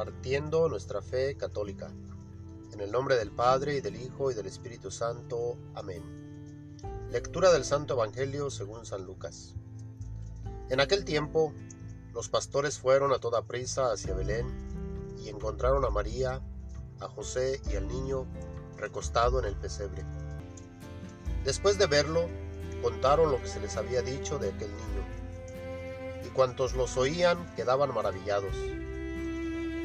compartiendo nuestra fe católica. En el nombre del Padre y del Hijo y del Espíritu Santo. Amén. Lectura del Santo Evangelio según San Lucas. En aquel tiempo, los pastores fueron a toda prisa hacia Belén y encontraron a María, a José y al niño recostado en el pesebre. Después de verlo, contaron lo que se les había dicho de aquel niño, y cuantos los oían quedaban maravillados.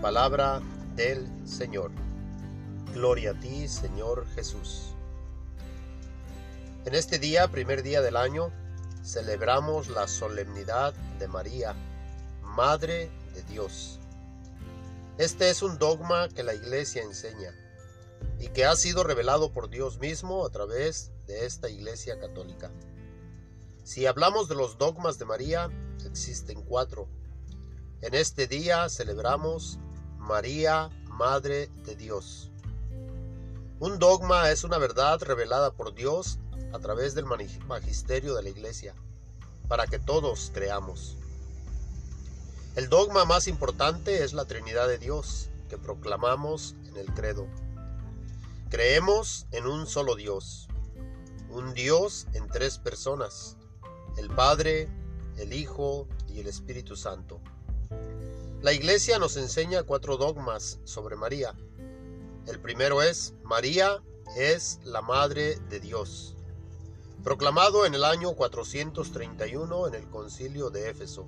Palabra del Señor. Gloria a ti, Señor Jesús. En este día, primer día del año, celebramos la solemnidad de María, Madre de Dios. Este es un dogma que la Iglesia enseña y que ha sido revelado por Dios mismo a través de esta Iglesia católica. Si hablamos de los dogmas de María, existen cuatro. En este día celebramos María, Madre de Dios. Un dogma es una verdad revelada por Dios a través del magisterio de la Iglesia, para que todos creamos. El dogma más importante es la Trinidad de Dios, que proclamamos en el credo. Creemos en un solo Dios, un Dios en tres personas, el Padre, el Hijo y el Espíritu Santo. La Iglesia nos enseña cuatro dogmas sobre María. El primero es, María es la Madre de Dios, proclamado en el año 431 en el concilio de Éfeso.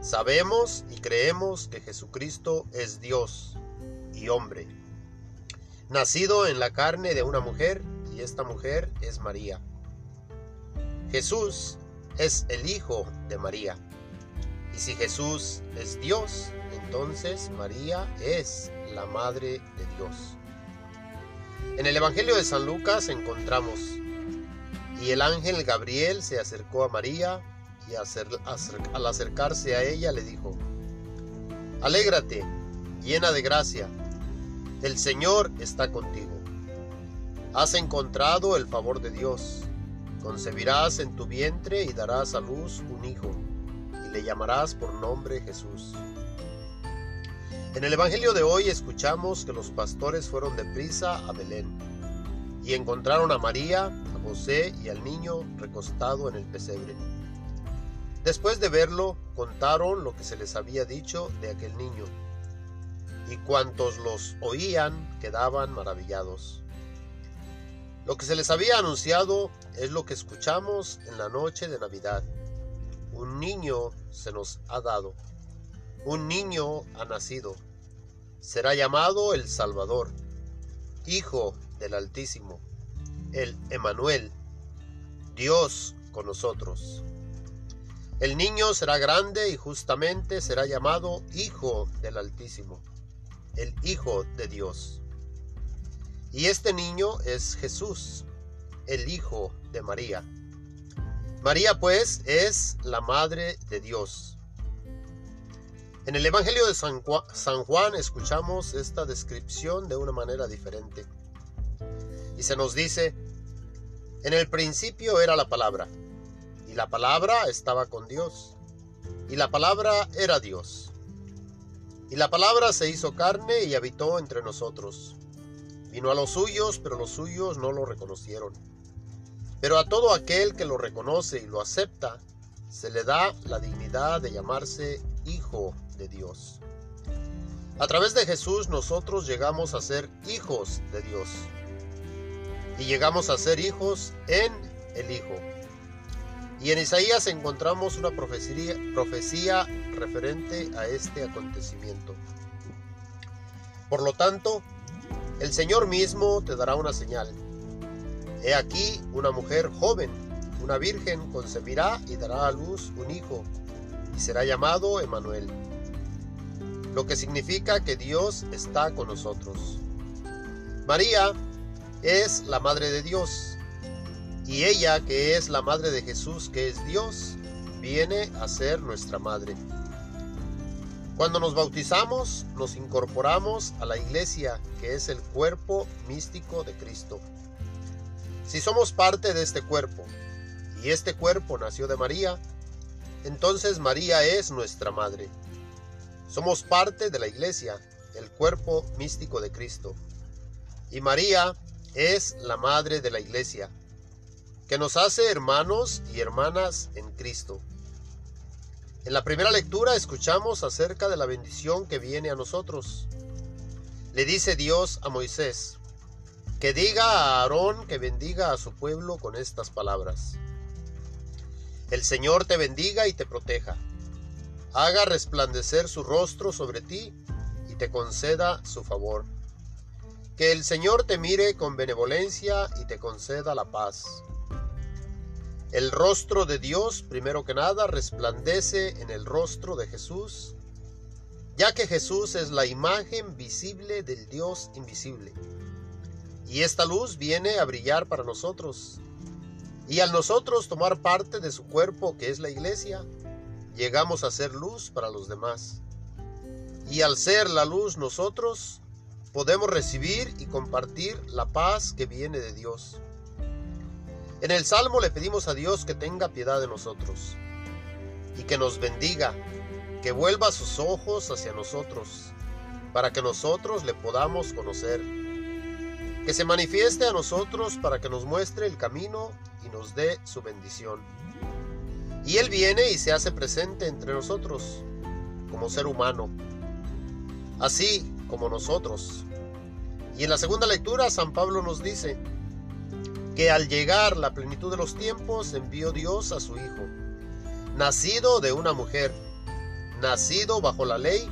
Sabemos y creemos que Jesucristo es Dios y hombre, nacido en la carne de una mujer y esta mujer es María. Jesús es el Hijo de María. Y si Jesús es Dios, entonces María es la Madre de Dios. En el Evangelio de San Lucas encontramos, y el ángel Gabriel se acercó a María y al acercarse a ella le dijo, Alégrate, llena de gracia, el Señor está contigo. Has encontrado el favor de Dios, concebirás en tu vientre y darás a luz un hijo, le llamarás por nombre Jesús. En el Evangelio de hoy escuchamos que los pastores fueron de prisa a Belén y encontraron a María, a José y al niño recostado en el pesebre. Después de verlo, contaron lo que se les había dicho de aquel niño, y cuantos los oían quedaban maravillados. Lo que se les había anunciado es lo que escuchamos en la noche de Navidad. Un niño se nos ha dado, un niño ha nacido, será llamado el Salvador, Hijo del Altísimo, el Emanuel, Dios con nosotros. El niño será grande y justamente será llamado Hijo del Altísimo, el Hijo de Dios. Y este niño es Jesús, el Hijo de María. María pues es la Madre de Dios. En el Evangelio de San Juan escuchamos esta descripción de una manera diferente. Y se nos dice, en el principio era la palabra y la palabra estaba con Dios. Y la palabra era Dios. Y la palabra se hizo carne y habitó entre nosotros. Vino a los suyos, pero los suyos no lo reconocieron. Pero a todo aquel que lo reconoce y lo acepta, se le da la dignidad de llamarse Hijo de Dios. A través de Jesús nosotros llegamos a ser hijos de Dios. Y llegamos a ser hijos en el Hijo. Y en Isaías encontramos una profecía, profecía referente a este acontecimiento. Por lo tanto, el Señor mismo te dará una señal. He aquí una mujer joven, una virgen, concebirá y dará a luz un hijo, y será llamado Emanuel. lo que significa que Dios está con nosotros. María es la Madre de Dios y ella, que es la Madre de Jesús, que es Dios, viene a ser nuestra Madre. Cuando nos bautizamos, nos incorporamos a la iglesia, que es el cuerpo místico de Cristo. Si somos parte de este cuerpo, y este cuerpo nació de María, entonces María es nuestra Madre. Somos parte de la iglesia, el cuerpo místico de Cristo. Y María es la Madre de la iglesia, que nos hace hermanos y hermanas en Cristo. En la primera lectura escuchamos acerca de la bendición que viene a nosotros. Le dice Dios a Moisés, que diga a Aarón que bendiga a su pueblo con estas palabras. El Señor te bendiga y te proteja. Haga resplandecer su rostro sobre ti y te conceda su favor. Que el Señor te mire con benevolencia y te conceda la paz. El rostro de Dios, primero que nada, resplandece en el rostro de Jesús, ya que Jesús es la imagen visible del Dios invisible. Y esta luz viene a brillar para nosotros. Y al nosotros tomar parte de su cuerpo, que es la iglesia, llegamos a ser luz para los demás. Y al ser la luz nosotros, podemos recibir y compartir la paz que viene de Dios. En el Salmo le pedimos a Dios que tenga piedad de nosotros y que nos bendiga, que vuelva sus ojos hacia nosotros, para que nosotros le podamos conocer, que se manifieste a nosotros para que nos muestre el camino y nos dé su bendición. Y Él viene y se hace presente entre nosotros, como ser humano, así como nosotros. Y en la segunda lectura San Pablo nos dice, que al llegar la plenitud de los tiempos envió Dios a su Hijo, nacido de una mujer, nacido bajo la ley,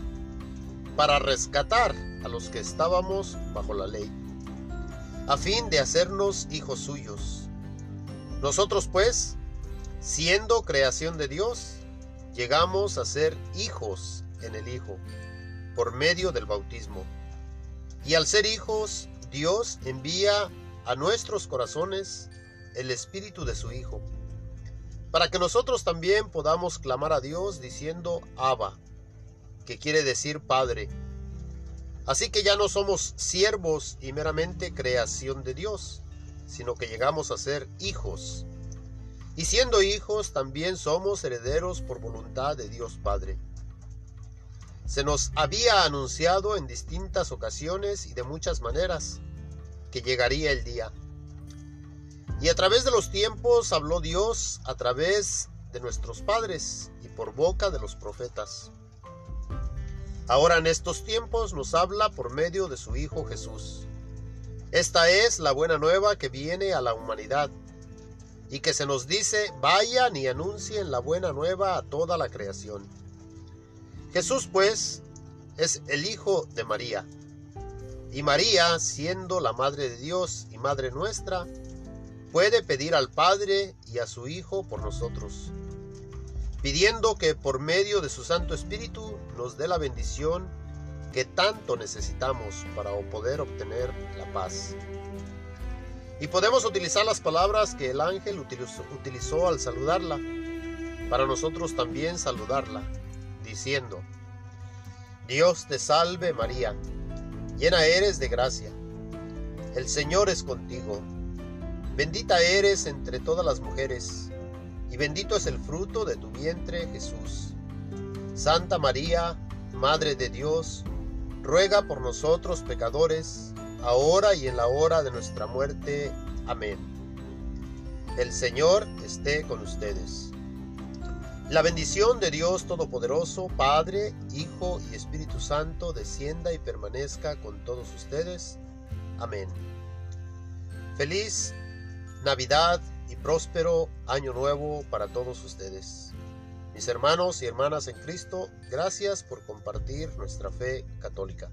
para rescatar a los que estábamos bajo la ley, a fin de hacernos hijos suyos. Nosotros pues, siendo creación de Dios, llegamos a ser hijos en el Hijo, por medio del bautismo. Y al ser hijos, Dios envía a nuestros corazones el Espíritu de su Hijo, para que nosotros también podamos clamar a Dios diciendo Abba, que quiere decir Padre. Así que ya no somos siervos y meramente creación de Dios, sino que llegamos a ser hijos. Y siendo hijos también somos herederos por voluntad de Dios Padre. Se nos había anunciado en distintas ocasiones y de muchas maneras que llegaría el día. Y a través de los tiempos habló Dios a través de nuestros padres y por boca de los profetas. Ahora en estos tiempos nos habla por medio de su Hijo Jesús. Esta es la buena nueva que viene a la humanidad y que se nos dice vayan y anuncien la buena nueva a toda la creación. Jesús pues es el Hijo de María y María, siendo la Madre de Dios y Madre nuestra, puede pedir al Padre y a su Hijo por nosotros, pidiendo que por medio de su Santo Espíritu nos dé la bendición que tanto necesitamos para poder obtener la paz. Y podemos utilizar las palabras que el ángel utilizó, al saludarla, para nosotros también saludarla, diciendo, Dios te salve María llena eres de gracia. El Señor es contigo. Bendita eres entre todas las mujeres, bendito es el fruto de tu vientre, Jesús. Santa María, Madre de Dios, ruega por nosotros pecadores, ahora y en la hora de nuestra muerte. Amén. El Señor esté con ustedes. La bendición de Dios Todopoderoso, Padre, Hijo y Espíritu Santo, descienda y permanezca con todos ustedes. Amén. Feliz Navidad y próspero Año Nuevo para todos ustedes. Mis hermanos y hermanas en Cristo, gracias por compartir nuestra fe católica.